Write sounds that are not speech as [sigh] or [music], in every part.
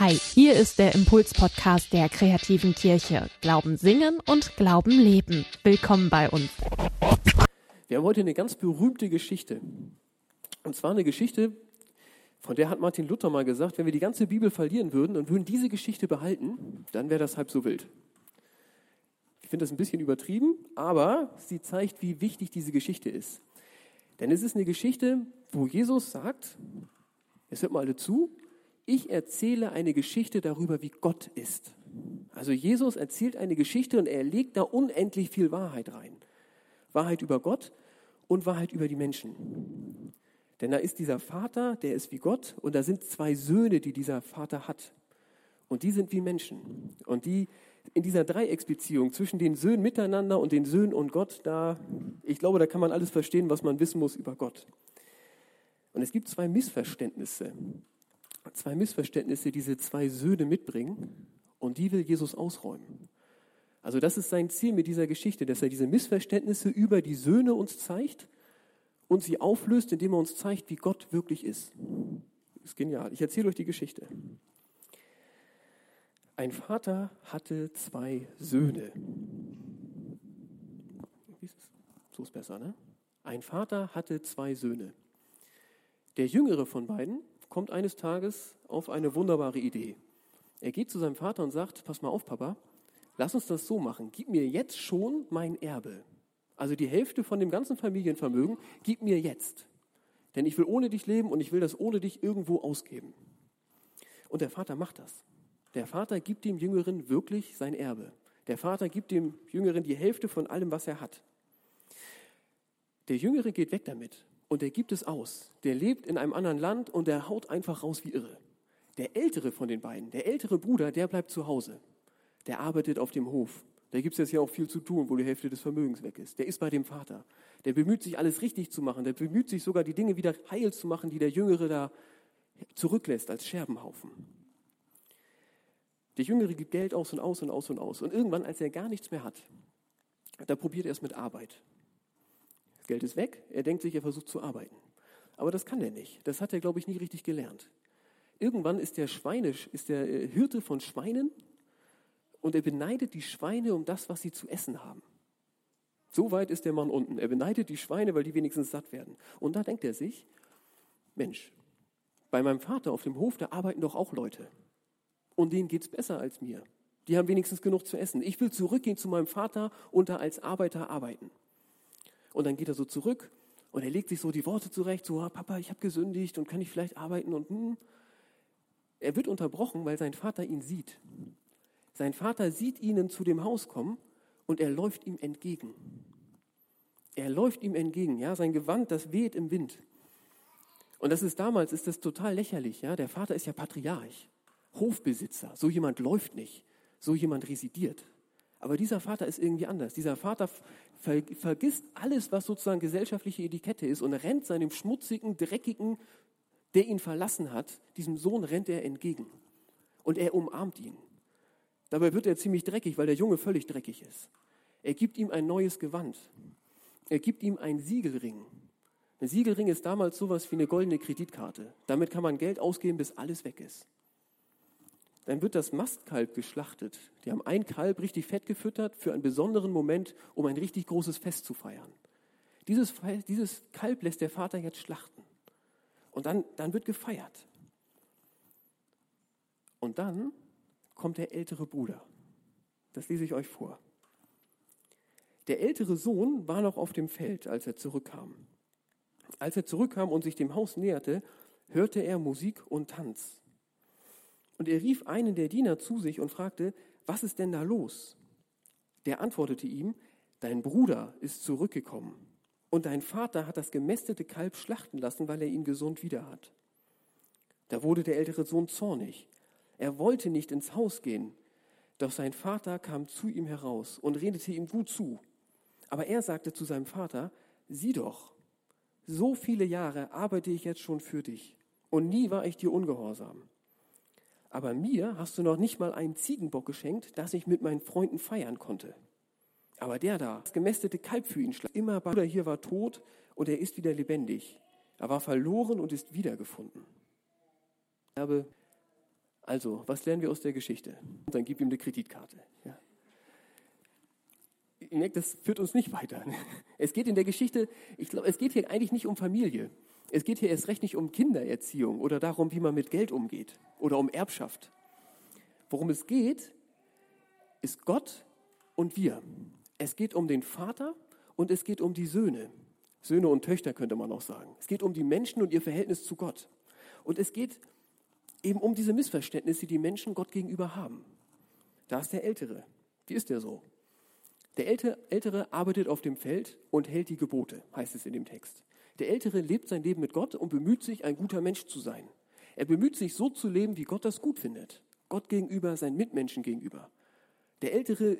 Hi, hier ist der Impuls-Podcast der kreativen Kirche. Glauben singen und Glauben leben. Willkommen bei uns. Wir haben heute eine ganz berühmte Geschichte. Und zwar eine Geschichte, von der hat Martin Luther mal gesagt, wenn wir die ganze Bibel verlieren würden und würden diese Geschichte behalten, dann wäre das halb so wild. Ich finde das ein bisschen übertrieben, aber sie zeigt, wie wichtig diese Geschichte ist. Denn es ist eine Geschichte, wo Jesus sagt, jetzt hört mal alle zu, ich erzähle eine Geschichte darüber, wie Gott ist. Also Jesus erzählt eine Geschichte und er legt da unendlich viel Wahrheit rein. Wahrheit über Gott und Wahrheit über die Menschen. Denn da ist dieser Vater, der ist wie Gott und da sind zwei Söhne, die dieser Vater hat. Und die sind wie Menschen. Und die in dieser Dreiecksbeziehung zwischen den Söhnen miteinander und den Söhnen und Gott, da, ich glaube, da kann man alles verstehen, was man wissen muss über Gott. Und es gibt zwei Missverständnisse. Zwei Missverständnisse, die diese zwei Söhne mitbringen. Und die will Jesus ausräumen. Also das ist sein Ziel mit dieser Geschichte, dass er diese Missverständnisse über die Söhne uns zeigt und sie auflöst, indem er uns zeigt, wie Gott wirklich ist. Ist genial. Ich erzähle euch die Geschichte. Ein Vater hatte zwei Söhne. So ist besser, ne? Ein Vater hatte zwei Söhne. Der jüngere von beiden kommt eines Tages auf eine wunderbare Idee. Er geht zu seinem Vater und sagt, pass mal auf, Papa, lass uns das so machen. Gib mir jetzt schon mein Erbe. Also die Hälfte von dem ganzen Familienvermögen, gib mir jetzt. Denn ich will ohne dich leben und ich will das ohne dich irgendwo ausgeben. Und der Vater macht das. Der Vater gibt dem Jüngeren wirklich sein Erbe. Der Vater gibt dem Jüngeren die Hälfte von allem, was er hat. Der Jüngere geht weg damit und der gibt es aus. Der lebt in einem anderen Land und der haut einfach raus wie irre. Der ältere von den beiden, der ältere Bruder, der bleibt zu Hause. Der arbeitet auf dem Hof. Da gibt es jetzt ja auch viel zu tun, wo die Hälfte des Vermögens weg ist. Der ist bei dem Vater. Der bemüht sich, alles richtig zu machen. Der bemüht sich sogar, die Dinge wieder heil zu machen, die der Jüngere da zurücklässt als Scherbenhaufen. Der Jüngere gibt Geld aus und aus und aus und aus. Und irgendwann, als er gar nichts mehr hat, da probiert er es mit Arbeit. Geld ist weg, er denkt sich, er versucht zu arbeiten. Aber das kann er nicht. Das hat er, glaube ich, nie richtig gelernt. Irgendwann ist der Schweinisch, ist der äh, Hirte von Schweinen und er beneidet die Schweine um das, was sie zu essen haben. So weit ist der Mann unten. Er beneidet die Schweine, weil die wenigstens satt werden. Und da denkt er sich, Mensch, bei meinem Vater auf dem Hof, da arbeiten doch auch Leute. Und denen geht es besser als mir. Die haben wenigstens genug zu essen. Ich will zurückgehen zu meinem Vater und da als Arbeiter arbeiten. Und dann geht er so zurück und er legt sich so die Worte zurecht, so, Papa, ich habe gesündigt und kann ich vielleicht arbeiten und hm. Er wird unterbrochen, weil sein Vater ihn sieht. Sein Vater sieht ihnen zu dem Haus kommen und er läuft ihm entgegen. Er läuft ihm entgegen, ja, sein Gewand, das weht im Wind. Und das ist damals, ist das total lächerlich, ja. Der Vater ist ja Patriarch, Hofbesitzer. So jemand läuft nicht, so jemand residiert. Aber dieser Vater ist irgendwie anders. Dieser Vater ver vergisst alles, was sozusagen gesellschaftliche Etikette ist und rennt seinem schmutzigen, dreckigen, der ihn verlassen hat, diesem Sohn rennt er entgegen. Und er umarmt ihn. Dabei wird er ziemlich dreckig, weil der Junge völlig dreckig ist. Er gibt ihm ein neues Gewand. Er gibt ihm einen Siegelring. Ein Siegelring ist damals sowas wie eine goldene Kreditkarte. Damit kann man Geld ausgeben, bis alles weg ist dann wird das Mastkalb geschlachtet. Die haben ein Kalb richtig fett gefüttert für einen besonderen Moment, um ein richtig großes Fest zu feiern. Dieses, dieses Kalb lässt der Vater jetzt schlachten. Und dann, dann wird gefeiert. Und dann kommt der ältere Bruder. Das lese ich euch vor. Der ältere Sohn war noch auf dem Feld, als er zurückkam. Als er zurückkam und sich dem Haus näherte, hörte er Musik und Tanz. Und er rief einen der Diener zu sich und fragte, was ist denn da los? Der antwortete ihm, dein Bruder ist zurückgekommen und dein Vater hat das gemästete Kalb schlachten lassen, weil er ihn gesund wieder hat. Da wurde der ältere Sohn zornig. Er wollte nicht ins Haus gehen, doch sein Vater kam zu ihm heraus und redete ihm gut zu. Aber er sagte zu seinem Vater, sieh doch, so viele Jahre arbeite ich jetzt schon für dich und nie war ich dir ungehorsam. Aber mir hast du noch nicht mal einen Ziegenbock geschenkt, dass ich mit meinen Freunden feiern konnte. Aber der da, das gemästete Kalb für ihn schlägt. Immer Bruder hier war tot und er ist wieder lebendig. Er war verloren und ist wiedergefunden. Also, was lernen wir aus der Geschichte? Und dann gib ihm eine Kreditkarte. Ja. Das führt uns nicht weiter. [laughs] Es geht in der Geschichte, ich glaube, es geht hier eigentlich nicht um Familie. Es geht hier erst recht nicht um Kindererziehung oder darum, wie man mit Geld umgeht oder um Erbschaft. Worum es geht, ist Gott und wir. Es geht um den Vater und es geht um die Söhne. Söhne und Töchter könnte man auch sagen. Es geht um die Menschen und ihr Verhältnis zu Gott. Und es geht eben um diese Missverständnisse, die Menschen Gott gegenüber haben. Da ist der Ältere. Wie ist der so? Der Ältere arbeitet auf dem Feld und hält die Gebote, heißt es in dem Text. Der Ältere lebt sein Leben mit Gott und bemüht sich, ein guter Mensch zu sein. Er bemüht sich, so zu leben, wie Gott das gut findet. Gott gegenüber, seinen Mitmenschen gegenüber. Der Ältere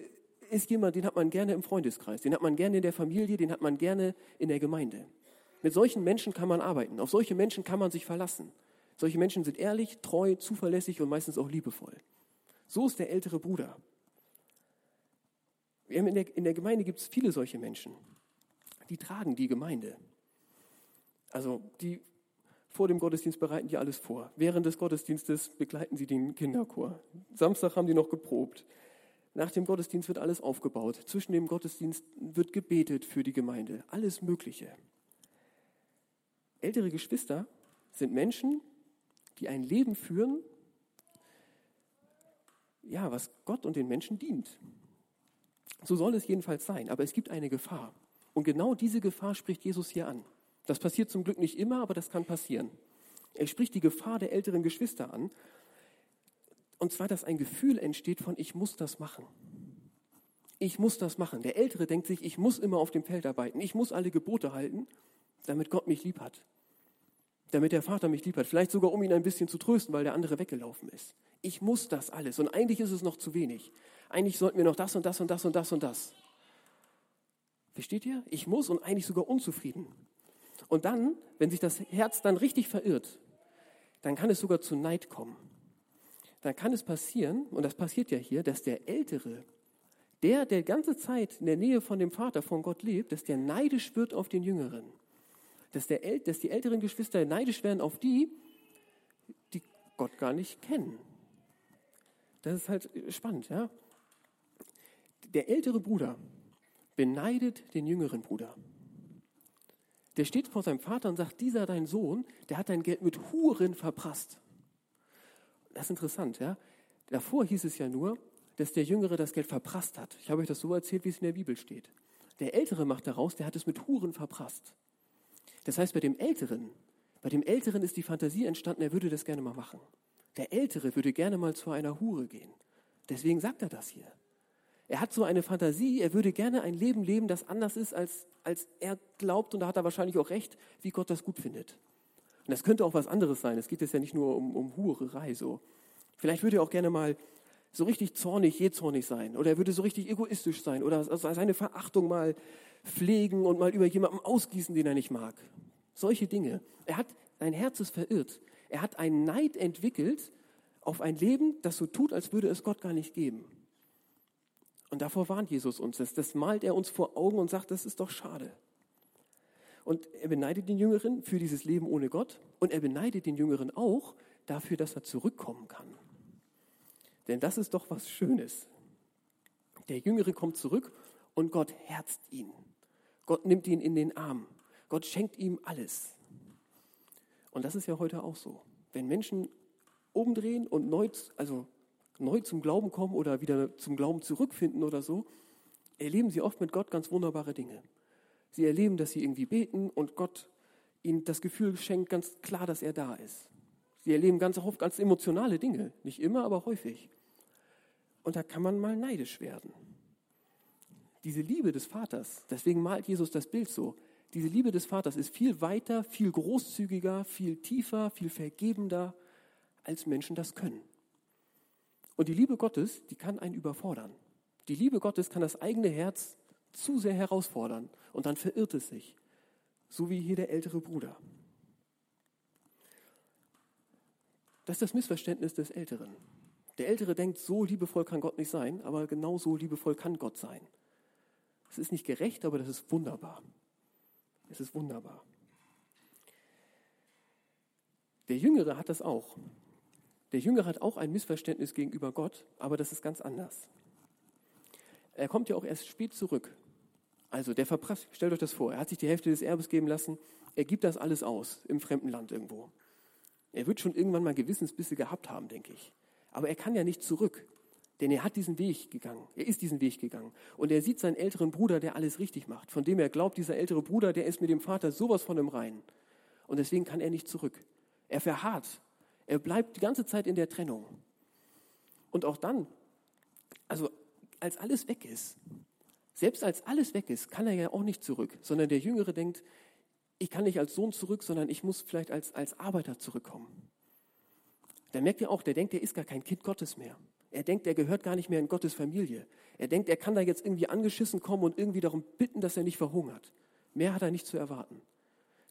ist jemand, den hat man gerne im Freundeskreis, den hat man gerne in der Familie, den hat man gerne in der Gemeinde. Mit solchen Menschen kann man arbeiten, auf solche Menschen kann man sich verlassen. Solche Menschen sind ehrlich, treu, zuverlässig und meistens auch liebevoll. So ist der ältere Bruder. In der, in der Gemeinde gibt es viele solche Menschen. Die tragen die Gemeinde. Also die vor dem Gottesdienst bereiten die alles vor. Während des Gottesdienstes begleiten sie den Kinderchor. Samstag haben die noch geprobt. Nach dem Gottesdienst wird alles aufgebaut. Zwischen dem Gottesdienst wird gebetet für die Gemeinde. Alles Mögliche. Ältere Geschwister sind Menschen, die ein Leben führen, ja, was Gott und den Menschen dient. So soll es jedenfalls sein. Aber es gibt eine Gefahr. Und genau diese Gefahr spricht Jesus hier an. Das passiert zum Glück nicht immer, aber das kann passieren. Er spricht die Gefahr der älteren Geschwister an. Und zwar, dass ein Gefühl entsteht von, ich muss das machen. Ich muss das machen. Der Ältere denkt sich, ich muss immer auf dem Feld arbeiten. Ich muss alle Gebote halten, damit Gott mich lieb hat. Damit der Vater mich lieb hat. Vielleicht sogar, um ihn ein bisschen zu trösten, weil der andere weggelaufen ist. Ich muss das alles. Und eigentlich ist es noch zu wenig. Eigentlich sollten wir noch das und das und das und das und das. Versteht ihr? Ich muss und eigentlich sogar unzufrieden. Und dann, wenn sich das Herz dann richtig verirrt, dann kann es sogar zu Neid kommen. Dann kann es passieren, und das passiert ja hier, dass der Ältere, der der ganze Zeit in der Nähe von dem Vater, von Gott lebt, dass der neidisch wird auf den Jüngeren. Dass, der, dass die älteren Geschwister neidisch werden auf die, die Gott gar nicht kennen. Das ist halt spannend, ja. Der ältere Bruder beneidet den jüngeren Bruder. Der steht vor seinem Vater und sagt, dieser dein Sohn, der hat dein Geld mit Huren verprasst. Das ist interessant, ja. Davor hieß es ja nur, dass der Jüngere das Geld verprasst hat. Ich habe euch das so erzählt, wie es in der Bibel steht. Der Ältere macht daraus, der hat es mit Huren verprasst. Das heißt, bei dem Älteren, bei dem Älteren ist die Fantasie entstanden, er würde das gerne mal machen. Der Ältere würde gerne mal zu einer Hure gehen. Deswegen sagt er das hier. Er hat so eine Fantasie, er würde gerne ein Leben leben, das anders ist, als, als er glaubt, und da hat er wahrscheinlich auch recht, wie Gott das gut findet. Und das könnte auch was anderes sein. Es geht jetzt ja nicht nur um, um Hurerei so. Vielleicht würde er auch gerne mal so richtig zornig, jähzornig sein. Oder er würde so richtig egoistisch sein. Oder seine Verachtung mal pflegen und mal über jemanden ausgießen, den er nicht mag. Solche Dinge. Er hat, sein Herz ist verirrt. Er hat einen Neid entwickelt auf ein Leben, das so tut, als würde es Gott gar nicht geben. Und davor warnt Jesus uns. Das, das malt er uns vor Augen und sagt, das ist doch schade. Und er beneidet den Jüngeren für dieses Leben ohne Gott und er beneidet den Jüngeren auch dafür, dass er zurückkommen kann. Denn das ist doch was Schönes. Der Jüngere kommt zurück und Gott herzt ihn. Gott nimmt ihn in den Arm. Gott schenkt ihm alles. Und das ist ja heute auch so. Wenn Menschen umdrehen und neu, also neu zum Glauben kommen oder wieder zum Glauben zurückfinden oder so, erleben sie oft mit Gott ganz wunderbare Dinge. Sie erleben, dass sie irgendwie beten und Gott ihnen das Gefühl schenkt, ganz klar, dass er da ist. Sie erleben ganz oft ganz emotionale Dinge. Nicht immer, aber häufig. Und da kann man mal neidisch werden. Diese Liebe des Vaters, deswegen malt Jesus das Bild so, diese Liebe des Vaters ist viel weiter, viel großzügiger, viel tiefer, viel vergebender, als Menschen das können. Und die Liebe Gottes, die kann einen überfordern. Die Liebe Gottes kann das eigene Herz zu sehr herausfordern und dann verirrt es sich, so wie hier der ältere Bruder. Das ist das Missverständnis des Älteren. Der Ältere denkt, so liebevoll kann Gott nicht sein, aber genau so liebevoll kann Gott sein. Es ist nicht gerecht, aber das ist wunderbar. Es ist wunderbar. Der Jüngere hat das auch. Der Jüngere hat auch ein Missverständnis gegenüber Gott, aber das ist ganz anders. Er kommt ja auch erst spät zurück. Also der verprasst, stellt euch das vor, er hat sich die Hälfte des Erbes geben lassen, er gibt das alles aus im fremden Land irgendwo. Er wird schon irgendwann mal Gewissensbisse gehabt haben, denke ich. Aber er kann ja nicht zurück, denn er hat diesen Weg gegangen. Er ist diesen Weg gegangen. Und er sieht seinen älteren Bruder, der alles richtig macht, von dem er glaubt, dieser ältere Bruder, der ist mit dem Vater sowas von im Reinen. Und deswegen kann er nicht zurück. Er verharrt. Er bleibt die ganze Zeit in der Trennung. Und auch dann, also als alles weg ist, selbst als alles weg ist, kann er ja auch nicht zurück, sondern der Jüngere denkt, ich kann nicht als Sohn zurück, sondern ich muss vielleicht als, als Arbeiter zurückkommen. Da merkt ihr auch, der denkt, er ist gar kein Kind Gottes mehr. Er denkt, er gehört gar nicht mehr in Gottes Familie. Er denkt, er kann da jetzt irgendwie angeschissen kommen und irgendwie darum bitten, dass er nicht verhungert. Mehr hat er nicht zu erwarten.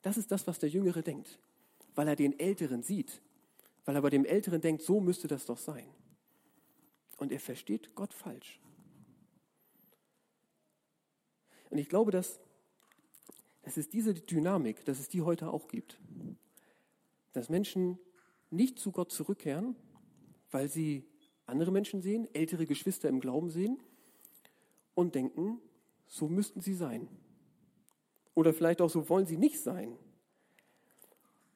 Das ist das, was der Jüngere denkt, weil er den Älteren sieht, weil er bei dem Älteren denkt, so müsste das doch sein. Und er versteht Gott falsch. Und ich glaube, dass, dass es diese Dynamik, dass es die heute auch gibt. Dass Menschen nicht zu Gott zurückkehren, weil sie andere Menschen sehen, ältere Geschwister im Glauben sehen und denken, so müssten sie sein. Oder vielleicht auch so wollen sie nicht sein.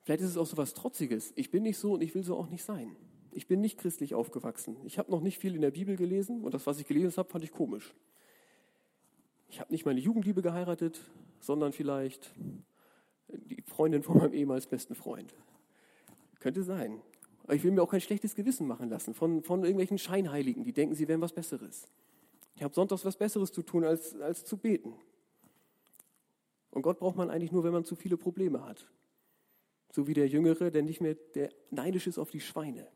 Vielleicht ist es auch so was Trotziges. Ich bin nicht so und ich will so auch nicht sein. Ich bin nicht christlich aufgewachsen. Ich habe noch nicht viel in der Bibel gelesen und das, was ich gelesen habe, fand ich komisch. Ich habe nicht meine Jugendliebe geheiratet, sondern vielleicht die Freundin von meinem ehemals besten Freund. Könnte sein. Aber ich will mir auch kein schlechtes Gewissen machen lassen von, von irgendwelchen Scheinheiligen, die denken, sie wären was Besseres. Ich habe sonntags was Besseres zu tun, als, als zu beten. Und Gott braucht man eigentlich nur, wenn man zu viele Probleme hat. So wie der Jüngere, der nicht mehr, der neidisch ist auf die Schweine.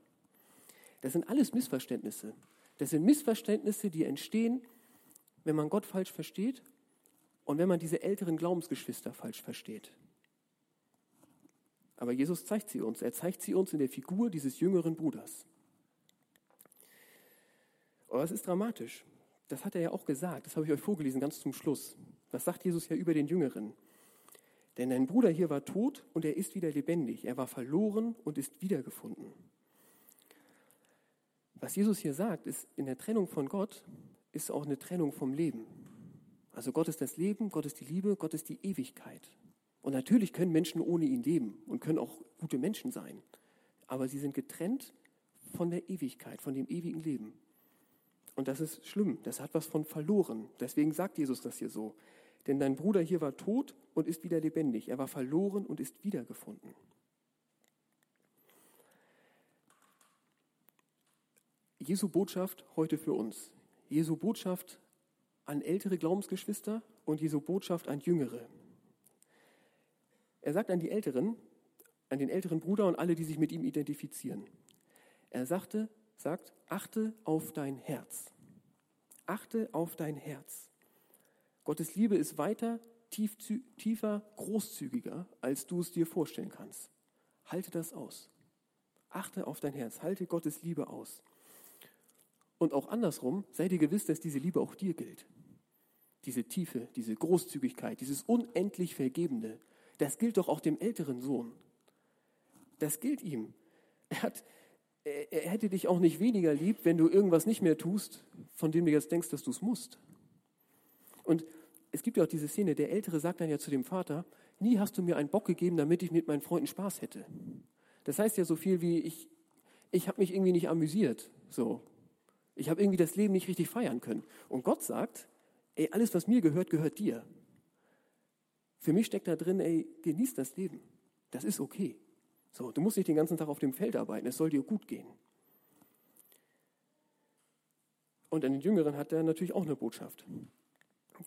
Das sind alles Missverständnisse. Das sind Missverständnisse, die entstehen, wenn man Gott falsch versteht und wenn man diese älteren Glaubensgeschwister falsch versteht. Aber Jesus zeigt sie uns. Er zeigt sie uns in der Figur dieses jüngeren Bruders. Aber es ist dramatisch. Das hat er ja auch gesagt. Das habe ich euch vorgelesen, ganz zum Schluss. Was sagt Jesus ja über den Jüngeren? Denn dein Bruder hier war tot und er ist wieder lebendig. Er war verloren und ist wiedergefunden. Was Jesus hier sagt, ist, in der Trennung von Gott ist auch eine Trennung vom Leben. Also Gott ist das Leben, Gott ist die Liebe, Gott ist die Ewigkeit. Und natürlich können Menschen ohne ihn leben und können auch gute Menschen sein. Aber sie sind getrennt von der Ewigkeit, von dem ewigen Leben. Und das ist schlimm, das hat was von verloren. Deswegen sagt Jesus das hier so. Denn dein Bruder hier war tot und ist wieder lebendig. Er war verloren und ist wiedergefunden. Jesu Botschaft heute für uns. Jesu Botschaft an ältere Glaubensgeschwister und Jesu Botschaft an Jüngere. Er sagt an die Älteren, an den älteren Bruder und alle, die sich mit ihm identifizieren. Er sagte, sagt, achte auf dein Herz. Achte auf dein Herz. Gottes Liebe ist weiter, tief, tiefer, großzügiger, als du es dir vorstellen kannst. Halte das aus. Achte auf dein Herz. Halte Gottes Liebe aus. Und auch andersrum, sei dir gewiss, dass diese Liebe auch dir gilt. Diese Tiefe, diese Großzügigkeit, dieses unendlich Vergebende, das gilt doch auch dem älteren Sohn. Das gilt ihm. Er, hat, er hätte dich auch nicht weniger lieb, wenn du irgendwas nicht mehr tust, von dem du jetzt denkst, dass du es musst. Es gibt ja auch diese Szene, der Ältere sagt dann ja zu dem Vater, nie hast du mir einen Bock gegeben, damit ich mit meinen Freunden Spaß hätte. Das heißt ja so viel wie, ich, ich habe mich irgendwie nicht amüsiert. So. Ich habe irgendwie das Leben nicht richtig feiern können. Und Gott sagt, ey, alles, was mir gehört, gehört dir. Für mich steckt da drin, ey, genieß das Leben. Das ist okay. So, du musst nicht den ganzen Tag auf dem Feld arbeiten, es soll dir gut gehen. Und an den Jüngeren hat er natürlich auch eine Botschaft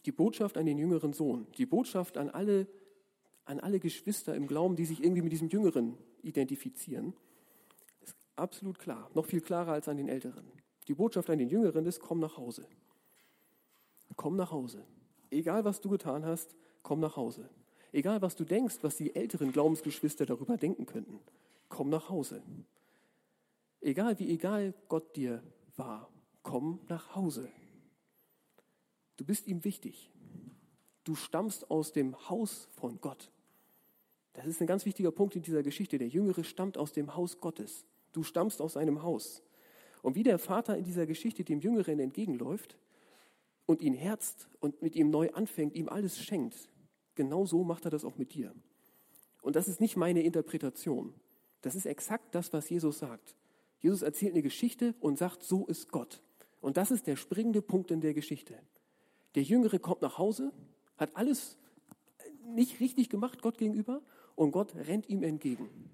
die Botschaft an den jüngeren Sohn, die Botschaft an alle, an alle Geschwister im Glauben, die sich irgendwie mit diesem Jüngeren identifizieren, ist absolut klar, noch viel klarer als an den Älteren. Die Botschaft an den Jüngeren ist, komm nach Hause. Komm nach Hause. Egal, was du getan hast, komm nach Hause. Egal, was du denkst, was die älteren Glaubensgeschwister darüber denken könnten, komm nach Hause. Egal, wie egal Gott dir war, komm nach Hause. Du bist ihm wichtig. Du stammst aus dem Haus von Gott. Das ist ein ganz wichtiger Punkt in dieser Geschichte. Der Jüngere stammt aus dem Haus Gottes. Du stammst aus seinem Haus. Und wie der Vater in dieser Geschichte dem Jüngeren entgegenläuft und ihn herzt und mit ihm neu anfängt, ihm alles schenkt, genau so macht er das auch mit dir. Und das ist nicht meine Interpretation. Das ist exakt das, was Jesus sagt. Jesus erzählt eine Geschichte und sagt, so ist Gott. Und das ist der springende Punkt in der Geschichte. Der Jüngere kommt nach Hause, hat alles nicht richtig gemacht Gott gegenüber und Gott rennt ihm entgegen.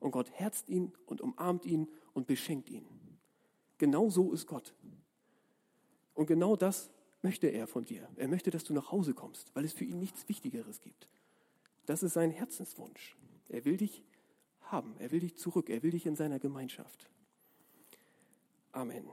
Und Gott herzt ihn und umarmt ihn und beschenkt ihn. Genau so ist Gott. Und genau das möchte er von dir. Er möchte, dass du nach Hause kommst, weil es für ihn nichts Wichtigeres gibt. Das ist sein Herzenswunsch. Er will dich haben, er will dich zurück, er will dich in seiner Gemeinschaft. Amen.